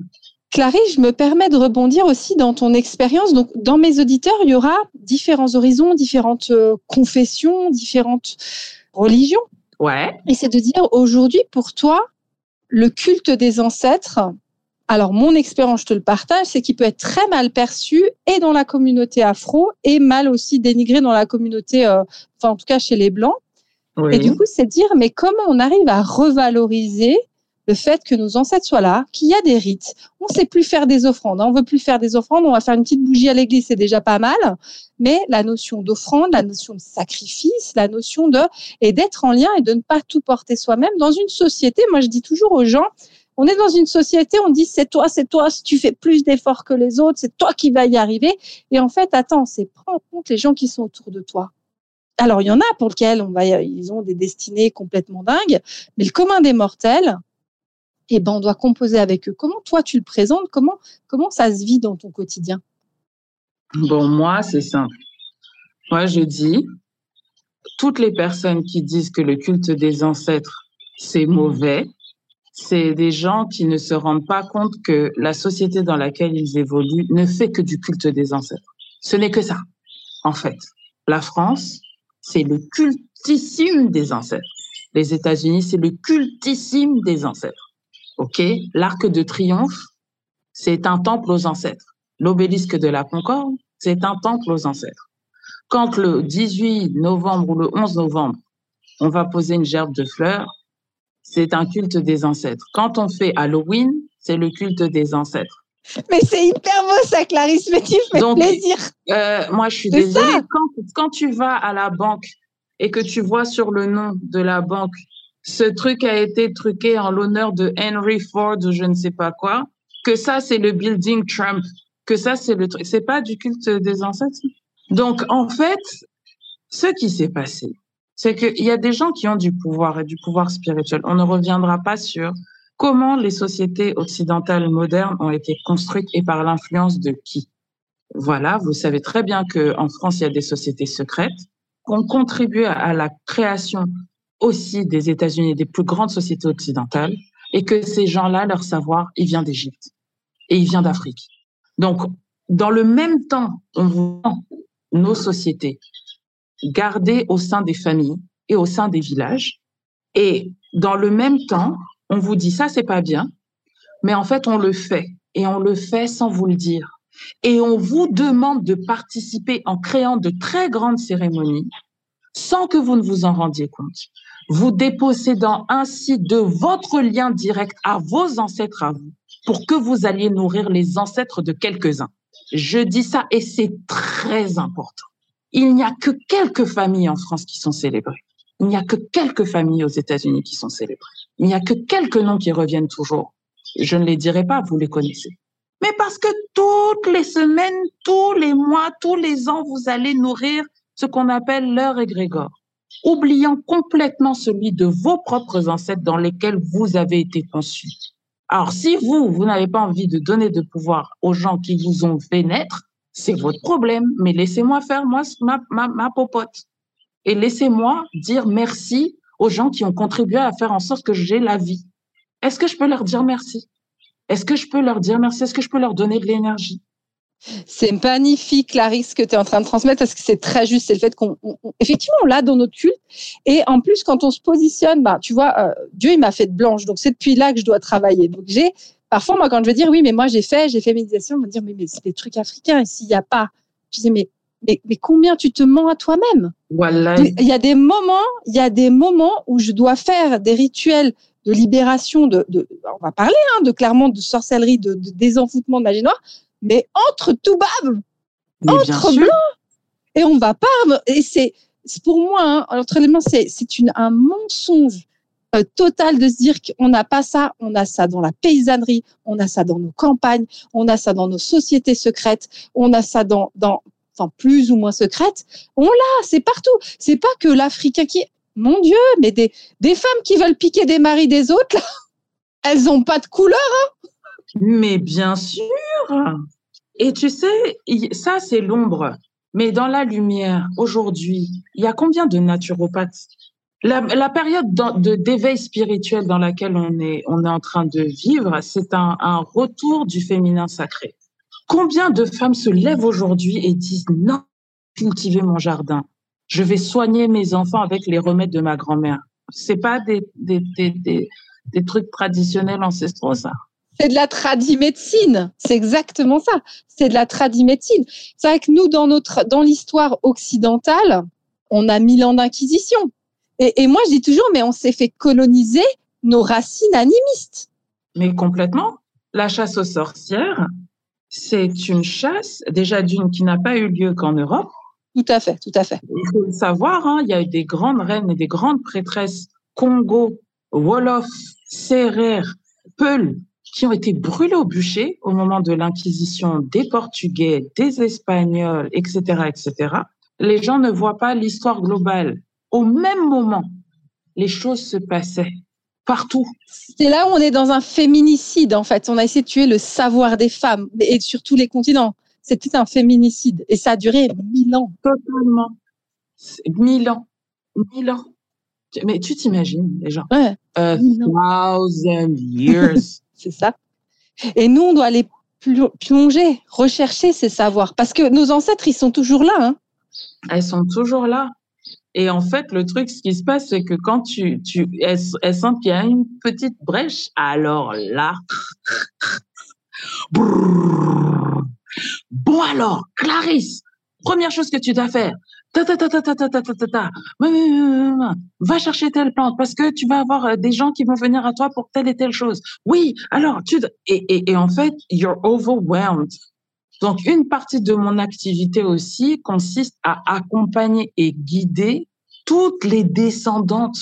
Clarisse, je me permets de rebondir aussi dans ton expérience. Donc, dans mes auditeurs, il y aura différents horizons, différentes euh, confessions, différentes religions. Ouais. Et c'est de dire aujourd'hui, pour toi, le culte des ancêtres, alors mon expérience, je te le partage, c'est qu'il peut être très mal perçu et dans la communauté afro et mal aussi dénigré dans la communauté, euh, enfin en tout cas chez les blancs. Et du coup, c'est dire mais comment on arrive à revaloriser le fait que nos ancêtres soient là, qu'il y a des rites. On ne sait plus faire des offrandes. Hein. On veut plus faire des offrandes. On va faire une petite bougie à l'église, c'est déjà pas mal. Mais la notion d'offrande, la notion de sacrifice, la notion de et d'être en lien et de ne pas tout porter soi-même dans une société. Moi, je dis toujours aux gens, on est dans une société, on dit c'est toi, c'est toi, si tu fais plus d'efforts que les autres, c'est toi qui vas y arriver. Et en fait, attends, c'est prends en compte les gens qui sont autour de toi. Alors, il y en a pour lesquels on va, ils ont des destinées complètement dingues, mais le commun des mortels, eh ben, on doit composer avec eux. Comment toi, tu le présentes? Comment, comment ça se vit dans ton quotidien? Bon, moi, c'est simple. Moi, je dis, toutes les personnes qui disent que le culte des ancêtres, c'est mauvais, c'est des gens qui ne se rendent pas compte que la société dans laquelle ils évoluent ne fait que du culte des ancêtres. Ce n'est que ça, en fait. La France, c'est le cultissime des ancêtres. Les États-Unis, c'est le cultissime des ancêtres. OK? L'arc de triomphe, c'est un temple aux ancêtres. L'obélisque de la Concorde, c'est un temple aux ancêtres. Quand le 18 novembre ou le 11 novembre, on va poser une gerbe de fleurs, c'est un culte des ancêtres. Quand on fait Halloween, c'est le culte des ancêtres. Mais c'est hyper beau ça, Clarisse, mais tu fais plaisir. Euh, moi, je suis désolée. Quand, quand tu vas à la banque et que tu vois sur le nom de la banque, ce truc a été truqué en l'honneur de Henry Ford ou je ne sais pas quoi, que ça, c'est le building Trump, que ça, c'est le truc. C'est pas du culte des ancêtres? Donc, en fait, ce qui s'est passé, c'est qu'il y a des gens qui ont du pouvoir et du pouvoir spirituel. On ne reviendra pas sur comment les sociétés occidentales modernes ont été construites et par l'influence de qui. Voilà, vous savez très bien qu'en France, il y a des sociétés secrètes qui ont contribué à la création aussi des États-Unis, des plus grandes sociétés occidentales, et que ces gens-là, leur savoir, il vient d'Égypte et il vient d'Afrique. Donc, dans le même temps, on voit nos sociétés garder au sein des familles et au sein des villages. Et dans le même temps, on vous dit ça, c'est pas bien, mais en fait, on le fait et on le fait sans vous le dire. Et on vous demande de participer en créant de très grandes cérémonies sans que vous ne vous en rendiez compte. Vous dépossédant ainsi de votre lien direct à vos ancêtres à vous pour que vous alliez nourrir les ancêtres de quelques-uns. Je dis ça et c'est très important il n'y a que quelques familles en France qui sont célébrées. Il n'y a que quelques familles aux États-Unis qui sont célébrées. Il n'y a que quelques noms qui reviennent toujours. Je ne les dirai pas, vous les connaissez. Mais parce que toutes les semaines, tous les mois, tous les ans, vous allez nourrir ce qu'on appelle leur égrégore, oubliant complètement celui de vos propres ancêtres dans lesquels vous avez été conçus. Alors, si vous, vous n'avez pas envie de donner de pouvoir aux gens qui vous ont fait naître, c'est votre problème, mais laissez-moi faire moi ma, popote. Et laissez-moi dire merci aux gens qui ont contribué à faire en sorte que j'ai la vie. Est-ce que je peux leur dire merci? Est-ce que je peux leur dire merci? Est-ce que je peux leur donner de l'énergie? C'est magnifique, Clarisse, ce que tu es en train de transmettre, parce que c'est très juste. C'est le fait qu'on, effectivement, on l'a dans notre culte. Et en plus, quand on se positionne, bah, tu vois, euh, Dieu, il m'a fait de blanche. Donc, c'est depuis là que je dois travailler. Donc, j'ai Parfois, moi, quand je veux dire oui, mais moi j'ai fait, j'ai fait méditation, on va dire mais, mais c'est des trucs africains et s'il n'y a pas, je dis mais, mais, mais combien tu te mens à toi-même? Voilà. Il y a des moments, il y a des moments où je dois faire des rituels de libération, de, de on va parler hein, de clairement de sorcellerie, de, de, désenfoutement de magie noire, mais entre tout bab, entre blancs, et on va pas. Et c'est pour moi, hein, entre les mains, c'est un mensonge euh, total de se dire qu'on n'a pas ça, on a ça dans la paysannerie, on a ça dans nos campagnes, on a ça dans nos sociétés secrètes, on a ça dans, dans enfin plus ou moins secrètes. On l'a, c'est partout. C'est pas que l'Africain qui, mon Dieu, mais des, femmes qui veulent piquer des maris des autres, [LAUGHS] elles ont pas de couleur. Hein mais bien sûr. Et tu sais, ça c'est l'ombre. Mais dans la lumière, aujourd'hui, il y a combien de naturopathes la, période de d'éveil spirituel dans laquelle on est, on est en train de vivre, c'est un, retour du féminin sacré. Combien de femmes se lèvent aujourd'hui et disent non, cultiver mon jardin, je vais soigner mes enfants avec les remèdes de ma grand-mère. C'est pas des, des, des, des, des trucs traditionnels ancestraux, ça. C'est de la tradimédecine. C'est exactement ça. C'est de la tradimédecine. C'est vrai que nous, dans notre, dans l'histoire occidentale, on a mille ans d'inquisition. Et, et moi, je dis toujours, mais on s'est fait coloniser nos racines animistes. Mais complètement. La chasse aux sorcières, c'est une chasse, déjà d'une qui n'a pas eu lieu qu'en Europe. Tout à fait, tout à fait. Il faut le savoir, hein, il y a eu des grandes reines et des grandes prêtresses Congo, Wolof, Serrer, Peul, qui ont été brûlées au bûcher au moment de l'inquisition des Portugais, des Espagnols, etc., etc. Les gens ne voient pas l'histoire globale. Au même moment, les choses se passaient partout. C'est là où on est dans un féminicide, en fait. On a essayé de tuer le savoir des femmes, et sur tous les continents. C'était un féminicide. Et ça a duré mille ans. Totalement. Mille ans. Mille ans. Mais tu t'imagines, les gens? Ouais. A thousand years. [LAUGHS] C'est ça. Et nous, on doit aller plonger, rechercher ces savoirs. Parce que nos ancêtres, ils sont toujours là. Hein. Elles sont toujours là. Et en fait, le truc, ce qui se passe, c'est que quand tu, tu, elles, sentent qu'il y a une petite brèche, alors là, bon alors, Clarisse, première chose que tu dois faire, ta ta ta ta ta ta ta ta ta ta, va chercher telle plante parce que tu vas avoir des gens qui vont venir à toi pour telle et telle chose. Oui, alors tu et, et en fait, you're overwhelmed. Donc, une partie de mon activité aussi consiste à accompagner et guider toutes les descendantes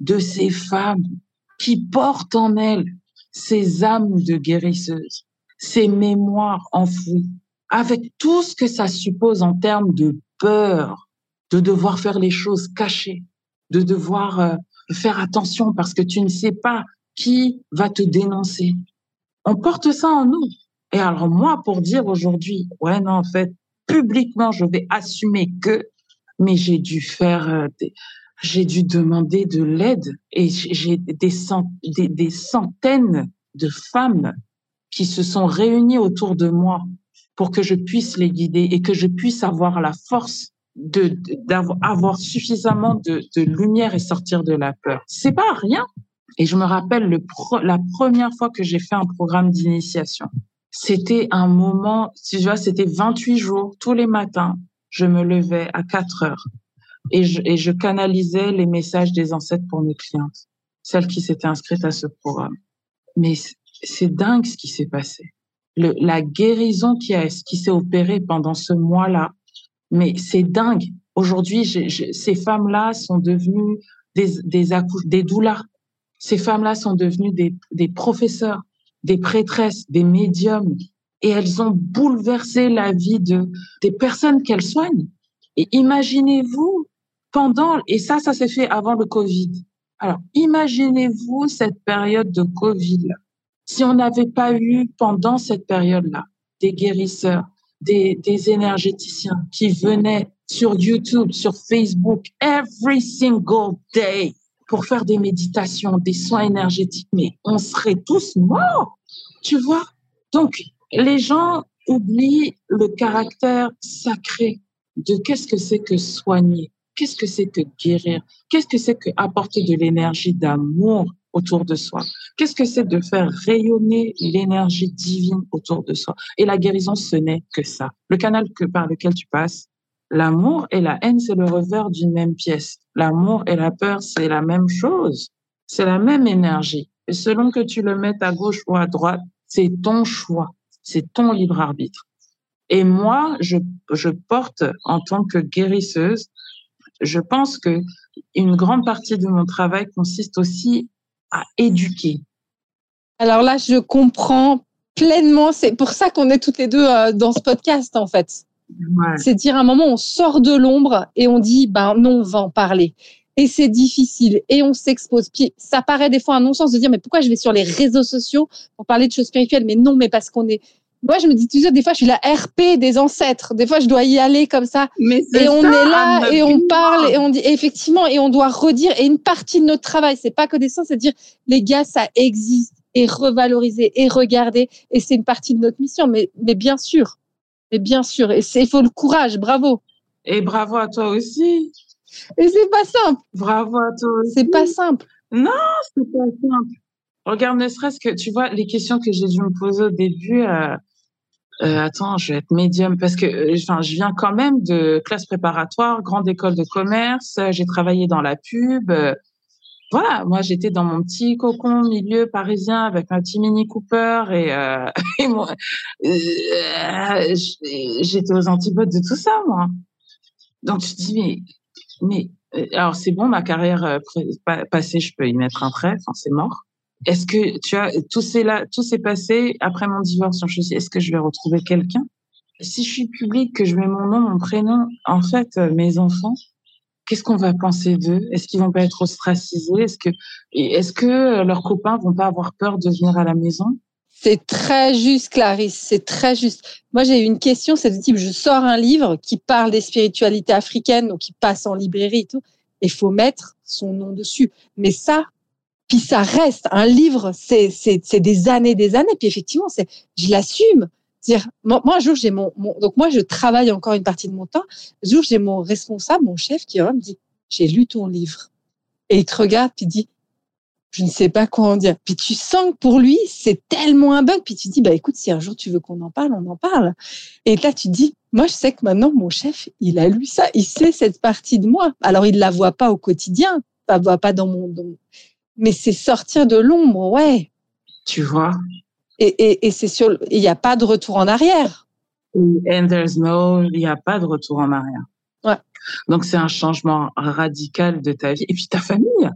de ces femmes qui portent en elles ces âmes de guérisseuses, ces mémoires enfouies, avec tout ce que ça suppose en termes de peur, de devoir faire les choses cachées, de devoir euh, faire attention parce que tu ne sais pas qui va te dénoncer. On porte ça en nous. Et alors moi, pour dire aujourd'hui, ouais, non, en fait, publiquement, je vais assumer que, mais j'ai dû faire, euh, j'ai dû demander de l'aide et j'ai des, des, des centaines de femmes qui se sont réunies autour de moi pour que je puisse les guider et que je puisse avoir la force de d'avoir suffisamment de, de, lumière et sortir de la peur. C'est pas rien. Et je me rappelle le la première fois que j'ai fait un programme d'initiation c'était un moment, tu vois, c'était 28 jours, tous les matins, je me levais à 4 heures et je, et je canalisais les messages des ancêtres pour mes clientes, celles qui s'étaient inscrites à ce programme. Mais c'est dingue ce qui s'est passé. Le, la guérison qui, a, qui s'est opérée pendant ce mois-là, mais c'est dingue. Aujourd'hui, ces femmes-là sont devenues des, des, des doulas. Ces femmes-là sont devenues des, des professeurs des prêtresses, des médiums, et elles ont bouleversé la vie de des personnes qu'elles soignent. Et imaginez-vous pendant, et ça, ça s'est fait avant le Covid. Alors, imaginez-vous cette période de Covid. Si on n'avait pas eu pendant cette période-là des guérisseurs, des, des énergéticiens qui venaient sur YouTube, sur Facebook, every single day pour faire des méditations, des soins énergétiques, mais on serait tous morts, tu vois. Donc, les gens oublient le caractère sacré de qu'est-ce que c'est que soigner, qu'est-ce que c'est que guérir, qu'est-ce que c'est que apporter de l'énergie d'amour autour de soi, qu'est-ce que c'est de faire rayonner l'énergie divine autour de soi. Et la guérison, ce n'est que ça. Le canal que, par lequel tu passes, L'amour et la haine, c'est le revers d'une même pièce. L'amour et la peur, c'est la même chose. C'est la même énergie. Et selon que tu le mettes à gauche ou à droite, c'est ton choix. C'est ton libre arbitre. Et moi, je, je porte en tant que guérisseuse, je pense que une grande partie de mon travail consiste aussi à éduquer. Alors là, je comprends pleinement. C'est pour ça qu'on est toutes les deux euh, dans ce podcast, en fait. C'est dire à un moment, on sort de l'ombre et on dit, ben non, on va en parler. Et c'est difficile et on s'expose. Puis ça paraît des fois un non-sens de dire, mais pourquoi je vais sur les réseaux sociaux pour parler de choses spirituelles? Mais non, mais parce qu'on est. Moi, je me dis toujours, des fois, je suis la RP des ancêtres. Des fois, je dois y aller comme ça. Mais et on est là et on parle et on dit effectivement et on doit redire. Et une partie de notre travail, c'est pas que des sens, c'est de dire, les gars, ça existe et revaloriser et regarder. Et c'est une partie de notre mission. Mais, mais bien sûr, et bien sûr, et il faut le courage, bravo. Et bravo à toi aussi. Et c'est pas simple. Bravo à toi aussi. C'est pas simple. Non, c'est pas simple. Regarde, ne serait-ce que, tu vois, les questions que j'ai dû me poser au début, euh, euh, attends, je vais être médium parce que, euh, enfin, je viens quand même de classe préparatoire, grande école de commerce, j'ai travaillé dans la pub. Voilà, moi, j'étais dans mon petit cocon milieu parisien avec un petit Mini Cooper et, [LAUGHS] et moi, j'étais aux antipodes de tout ça, moi. Donc, tu te dis, mais, mais, alors c'est bon, ma carrière passée, je peux y mettre un trait, enfin, c'est mort est-ce que tu as tout c'est là, tout s'est passé après mon divorce? Je suis est-ce que je vais retrouver quelqu'un? Si je suis public, que je mets mon nom, mon prénom, en fait, euh, mes enfants, qu'est-ce qu'on va penser d'eux? Est-ce qu'ils vont pas être ostracisés? Est-ce que, est-ce que euh, leurs copains vont pas avoir peur de venir à la maison? C'est très juste, Clarisse. C'est très juste. Moi, j'ai une question, c'est de type je sors un livre qui parle des spiritualités africaines, donc qui passe en librairie et tout. Il faut mettre son nom dessus. Mais ça, puis ça reste un livre, c'est c'est des années, des années. Puis effectivement, c'est je l'assume. Dire, moi, un jour j'ai mon, donc moi je travaille encore une partie de mon temps. Un jour j'ai mon responsable, mon chef qui me dit j'ai lu ton livre et il te regarde puis il dit je ne sais pas quoi en dire. Puis tu sens que pour lui c'est tellement un bug. Puis tu dis bah écoute si un jour tu veux qu'on en parle, on en parle. Et là tu dis moi je sais que maintenant mon chef il a lu ça, il sait cette partie de moi. Alors il la voit pas au quotidien, pas voit pas dans mon mais c'est sortir de l'ombre, ouais. Tu vois? Et, et, et c'est sur, il n'y a pas de retour en arrière. And there's no, il n'y a pas de retour en arrière. Ouais. Donc c'est un changement radical de ta vie et puis ta famille.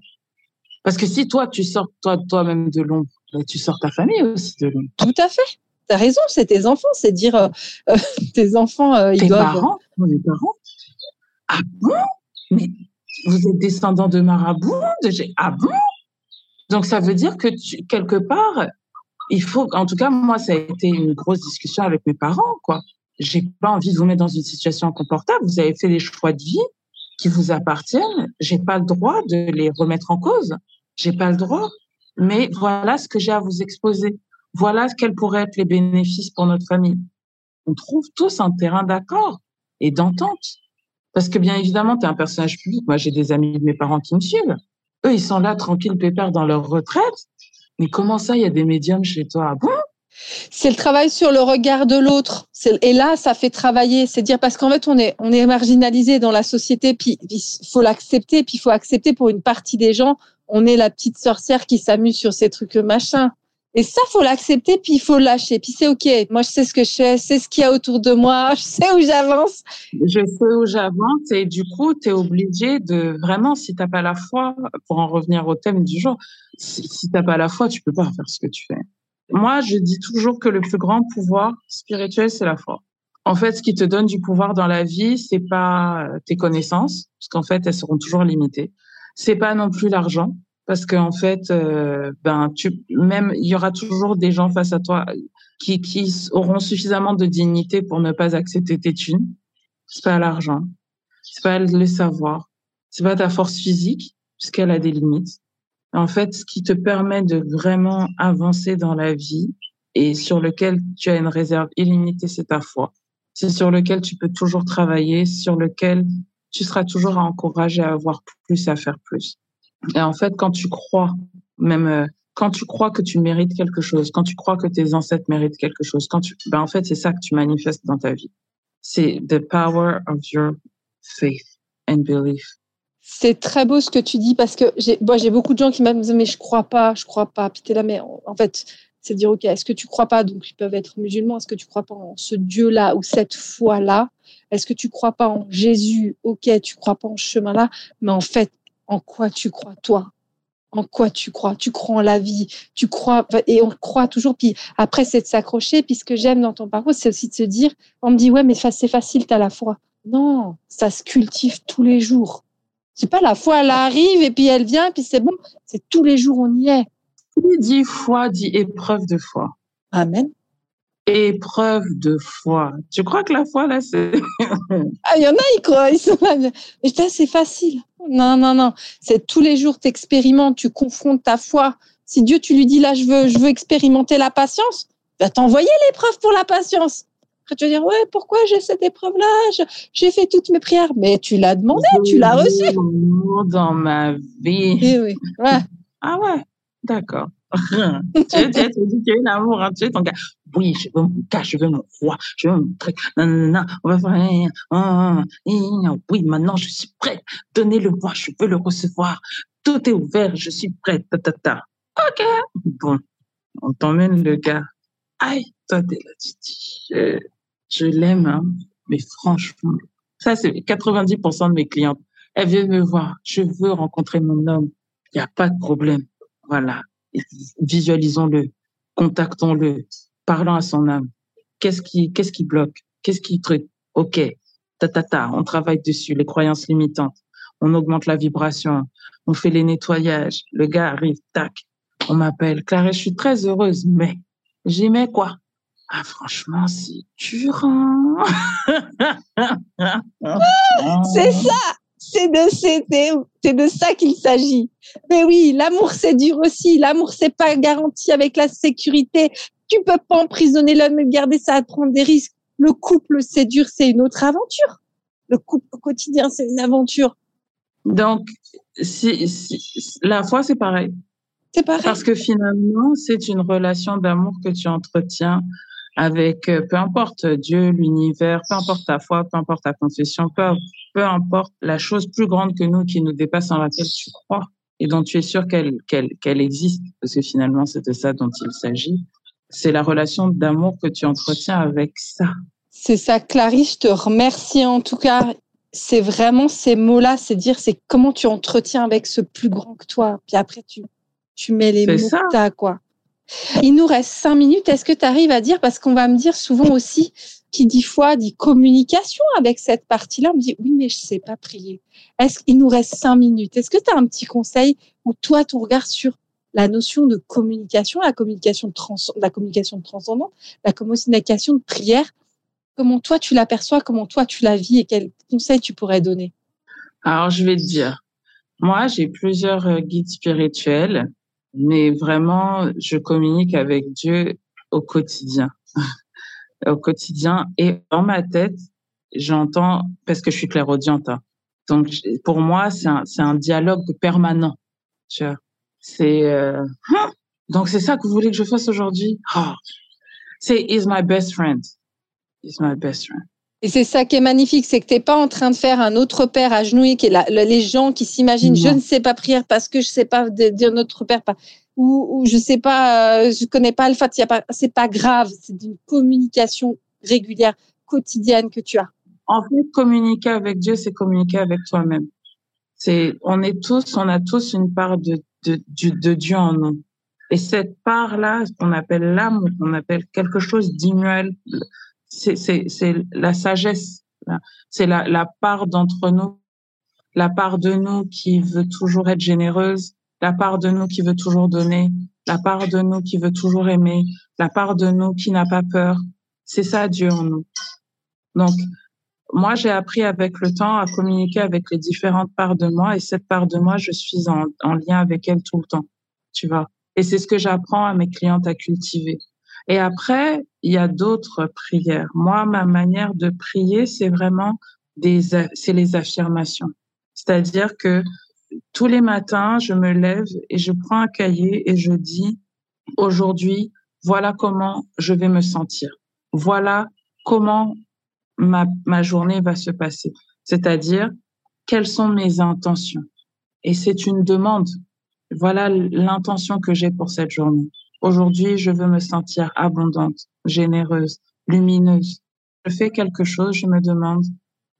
Parce que si toi tu sors toi toi-même de l'ombre, bah, tu sors ta famille aussi de l'ombre. Tout à fait. Tu as raison, c'est tes enfants, c'est dire euh, euh [LAUGHS] tes enfants euh, ils tes doivent parents, mes parents. Ah bon? Mais vous êtes descendant de marabout de... Ah bon? Donc ça veut dire que tu, quelque part, il faut, en tout cas moi ça a été une grosse discussion avec mes parents quoi. J'ai pas envie de vous mettre dans une situation inconfortable. Vous avez fait des choix de vie qui vous appartiennent. J'ai pas le droit de les remettre en cause. J'ai pas le droit. Mais voilà ce que j'ai à vous exposer. Voilà quels pourraient être les bénéfices pour notre famille. On trouve tous un terrain d'accord et d'entente. Parce que bien évidemment, tu es un personnage public. Moi, j'ai des amis de mes parents qui me suivent. Eux, ils sont là tranquilles, pépères dans leur retraite. Mais comment ça, il y a des médiums chez toi? Ah c'est le travail sur le regard de l'autre. Et là, ça fait travailler. C'est dire parce qu'en fait, on est on est marginalisé dans la société, puis il faut l'accepter, puis il faut accepter pour une partie des gens, on est la petite sorcière qui s'amuse sur ces trucs machin. Et ça, faut l'accepter, puis il faut lâcher. Puis c'est OK. Moi, je sais ce que je fais, c'est ce qu'il y a autour de moi, [LAUGHS] je sais où j'avance. Je sais où j'avance et du coup, tu es obligé de vraiment, si tu n'as pas la foi, pour en revenir au thème du jour, si, tu n'as pas la foi, tu peux pas faire ce que tu fais. Moi, je dis toujours que le plus grand pouvoir spirituel, c'est la foi. En fait, ce qui te donne du pouvoir dans la vie, c'est pas tes connaissances, parce qu'en fait, elles seront toujours limitées. C'est pas non plus l'argent, parce qu'en fait, euh, ben, tu, même il y aura toujours des gens face à toi qui, qui auront suffisamment de dignité pour ne pas accepter tes thunes. C'est pas l'argent, c'est pas le savoir, c'est pas ta force physique puisqu'elle a des limites. En fait, ce qui te permet de vraiment avancer dans la vie et sur lequel tu as une réserve illimitée, c'est ta foi. C'est sur lequel tu peux toujours travailler, sur lequel tu seras toujours encouragé à avoir plus, à faire plus. Et en fait, quand tu crois, même euh, quand tu crois que tu mérites quelque chose, quand tu crois que tes ancêtres méritent quelque chose, ben en fait, c'est ça que tu manifestes dans ta vie. C'est the power of your faith and belief. C'est très beau ce que tu dis parce que j'ai, moi, j'ai beaucoup de gens qui me disent mais je crois pas, je crois pas. Puis t'es là, mais en fait, c'est dire ok, est-ce que tu crois pas? Donc ils peuvent être musulmans. Est-ce que tu crois pas en ce Dieu-là ou cette foi-là? Est-ce que tu crois pas en Jésus? Ok, tu crois pas en ce chemin-là, mais en fait, en quoi tu crois toi? En quoi tu crois? Tu crois en la vie, tu crois et on croit toujours. Puis après, c'est de s'accrocher. Puis ce que j'aime dans ton parcours, c'est aussi de se dire, on me dit ouais, mais c'est facile, t'as la foi. Non, ça se cultive tous les jours. C'est pas la foi, elle arrive et puis elle vient, puis c'est bon. C'est tous les jours, on y est. Qui dit foi dit épreuve de foi. Amen épreuve de foi. Tu crois que la foi, là, c'est... ah, il y en a, ils croient, ils sont là. Mais c'est facile. Non, non, non. C'est tous les jours, tu expérimentes, tu confrontes ta foi. Si Dieu, tu lui dis, là, je veux, je veux expérimenter la patience, va t'envoyer l'épreuve pour la patience. Après, tu vas dire, ouais, pourquoi j'ai cette épreuve-là? J'ai fait toutes mes prières. Mais tu l'as demandé, tu l'as reçu. Dans ma vie. Eh oui, ouais. Ah ouais, d'accord. [LAUGHS] tu tu es, tu es l'amour, hein, tu es ton gars. Oui, je veux mon gars, je veux mon roi, je veux mon truc. Non, on va faire. Ah, oui, maintenant, je suis prête. Donnez-le-moi, je veux le recevoir. Tout est ouvert, je suis prête. Ta, ta, ta. OK. Bon, on t'emmène le gars. Aïe, toi, t'es là, tu dis, je, je l'aime, hein, mais franchement, ça, c'est 90% de mes clientes. Elles viennent me voir. Je veux rencontrer mon homme. Il n'y a pas de problème. Voilà. Visualisons-le. Contactons-le. Parlons à son âme. Qu'est-ce qui, qu'est-ce qui bloque? Qu'est-ce qui truc? OK. Ta, ta, ta. On travaille dessus. Les croyances limitantes. On augmente la vibration. On fait les nettoyages. Le gars arrive. Tac. On m'appelle. Clarisse, je suis très heureuse, mais mets quoi? Ah, franchement, c'est dur. Hein [LAUGHS] c'est ça, c'est de, c'est de ça qu'il s'agit. Mais oui, l'amour, c'est dur aussi. L'amour, c'est pas garanti avec la sécurité. Tu peux pas emprisonner l'homme et garder ça à prendre des risques. Le couple, c'est dur, c'est une autre aventure. Le couple au quotidien, c'est une aventure. Donc, si, si, la foi, c'est pareil. C'est pareil. Parce que finalement, c'est une relation d'amour que tu entretiens avec euh, peu importe Dieu, l'univers, peu importe ta foi, peu importe ta confession, peu, peu importe la chose plus grande que nous qui nous dépasse en laquelle tu crois et dont tu es sûr qu'elle qu'elle qu'elle existe, parce que finalement c'est de ça dont il s'agit. C'est la relation d'amour que tu entretiens avec ça. C'est ça, Clarisse, je te remercie en tout cas. C'est vraiment ces mots-là, c'est dire c'est comment tu entretiens avec ce plus grand que toi. Puis après tu tu mets les mots ça. que quoi. Il nous reste cinq minutes. Est-ce que tu arrives à dire, parce qu'on va me dire souvent aussi, qui dit foi dit communication avec cette partie-là, on me dit oui, mais je sais pas prier. Est-ce qu'il nous reste cinq minutes? Est-ce que tu as un petit conseil ou toi, ton regard sur la notion de communication, la communication trans la communication de transcendant, la communication de prière, comment toi tu l'aperçois, comment toi tu la vis et quels conseils tu pourrais donner? Alors, je vais te dire, moi, j'ai plusieurs euh, guides spirituels mais vraiment, je communique avec Dieu au quotidien. [LAUGHS] au quotidien. Et dans ma tête, j'entends, parce que je suis clairaudiente, hein. donc pour moi, c'est un, un dialogue permanent. C'est euh, donc c'est ça que vous voulez que je fasse aujourd'hui? Oh. C'est is my best friend. Is my best friend. Et c'est ça qui est magnifique, c'est que tu n'es pas en train de faire un autre père agenouillé, qui est là, les gens qui s'imaginent, je ne sais pas prier parce que je ne sais pas dire notre père, ou, ou je sais pas, euh, je connais pas le fait, pas, c'est pas grave, c'est une communication régulière, quotidienne que tu as. En fait, communiquer avec Dieu, c'est communiquer avec toi-même. C'est, on est tous, on a tous une part de, de, Dieu en nous. Et cette part-là, qu'on appelle l'âme, qu'on appelle quelque chose d'immuel, c'est la sagesse. C'est la, la part d'entre nous, la part de nous qui veut toujours être généreuse, la part de nous qui veut toujours donner, la part de nous qui veut toujours aimer, la part de nous qui n'a pas peur. C'est ça Dieu en nous. Donc, moi, j'ai appris avec le temps à communiquer avec les différentes parts de moi et cette part de moi, je suis en, en lien avec elle tout le temps, tu vois. Et c'est ce que j'apprends à mes clientes à cultiver. Et après, il y a d'autres prières. Moi, ma manière de prier, c'est vraiment des, c'est les affirmations. C'est-à-dire que tous les matins, je me lève et je prends un cahier et je dis, aujourd'hui, voilà comment je vais me sentir. Voilà comment ma, ma journée va se passer. C'est-à-dire, quelles sont mes intentions? Et c'est une demande. Voilà l'intention que j'ai pour cette journée. Aujourd'hui, je veux me sentir abondante, généreuse, lumineuse. Je fais quelque chose, je me demande,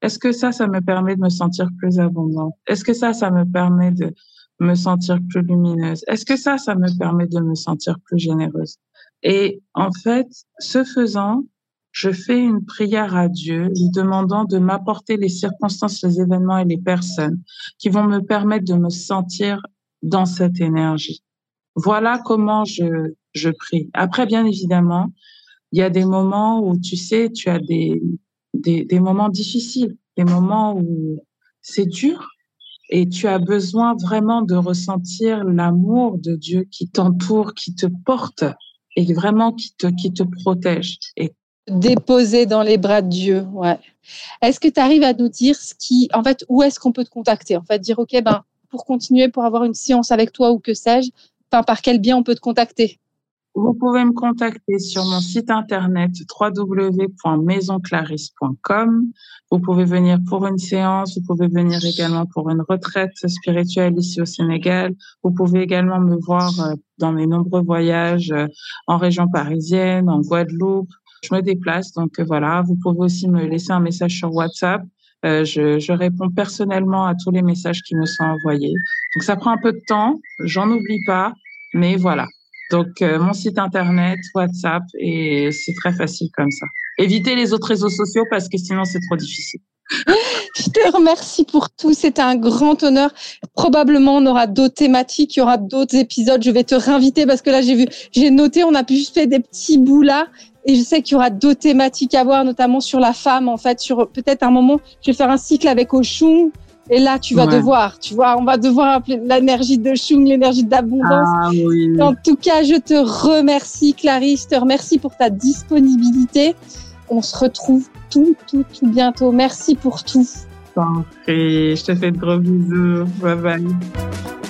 est-ce que ça, ça me permet de me sentir plus abondante? Est-ce que ça, ça me permet de me sentir plus lumineuse? Est-ce que ça, ça me permet de me sentir plus généreuse? Et en fait, ce faisant, je fais une prière à Dieu, lui demandant de m'apporter les circonstances, les événements et les personnes qui vont me permettre de me sentir dans cette énergie. Voilà comment je, je prie. Après, bien évidemment, il y a des moments où tu sais, tu as des, des, des moments difficiles, des moments où c'est dur et tu as besoin vraiment de ressentir l'amour de Dieu qui t'entoure, qui te porte et vraiment qui te, qui te protège. Déposer dans les bras de Dieu. Ouais. Est-ce que tu arrives à nous dire ce qui, en fait, où est-ce qu'on peut te contacter? En fait, dire, OK, ben, pour continuer, pour avoir une séance avec toi ou que sais-je, par quel bien on peut te contacter? Vous pouvez me contacter sur mon site internet www.maisonclarisse.com. Vous pouvez venir pour une séance, vous pouvez venir également pour une retraite spirituelle ici au Sénégal. Vous pouvez également me voir euh, dans mes nombreux voyages euh, en région parisienne, en Guadeloupe. Je me déplace, donc euh, voilà. Vous pouvez aussi me laisser un message sur WhatsApp. je, je réponds personnellement à tous les messages qui me sont envoyés. Donc ça prend un peu de temps, j'en oublie pas, mais voilà. Donc, euh, mon site internet, WhatsApp, et c'est très facile comme ça. Évitez les autres réseaux sociaux parce que sinon, c'est trop difficile. [LAUGHS] Je te remercie pour tout. C'est un grand honneur. Probablement, on aura d'autres thématiques, il y aura d'autres épisodes. Je vais te réinviter parce que là, j'ai vu, j'ai noté, on a juste fait des petits bouts là. Et je sais qu'il y aura d'autres thématiques à voir, notamment sur la femme, en fait, sur peut-être un moment, je vais faire un cycle avec Oshun, et là, tu vas devoir, tu vois, on va devoir appeler l'énergie de Chung, l'énergie d'abondance. Ah, oui. En tout cas, je te remercie, Clarisse. Je te remercie pour ta disponibilité. On se retrouve tout, tout, tout bientôt. Merci pour tout. Et je te fais de gros bisous. Bye bye.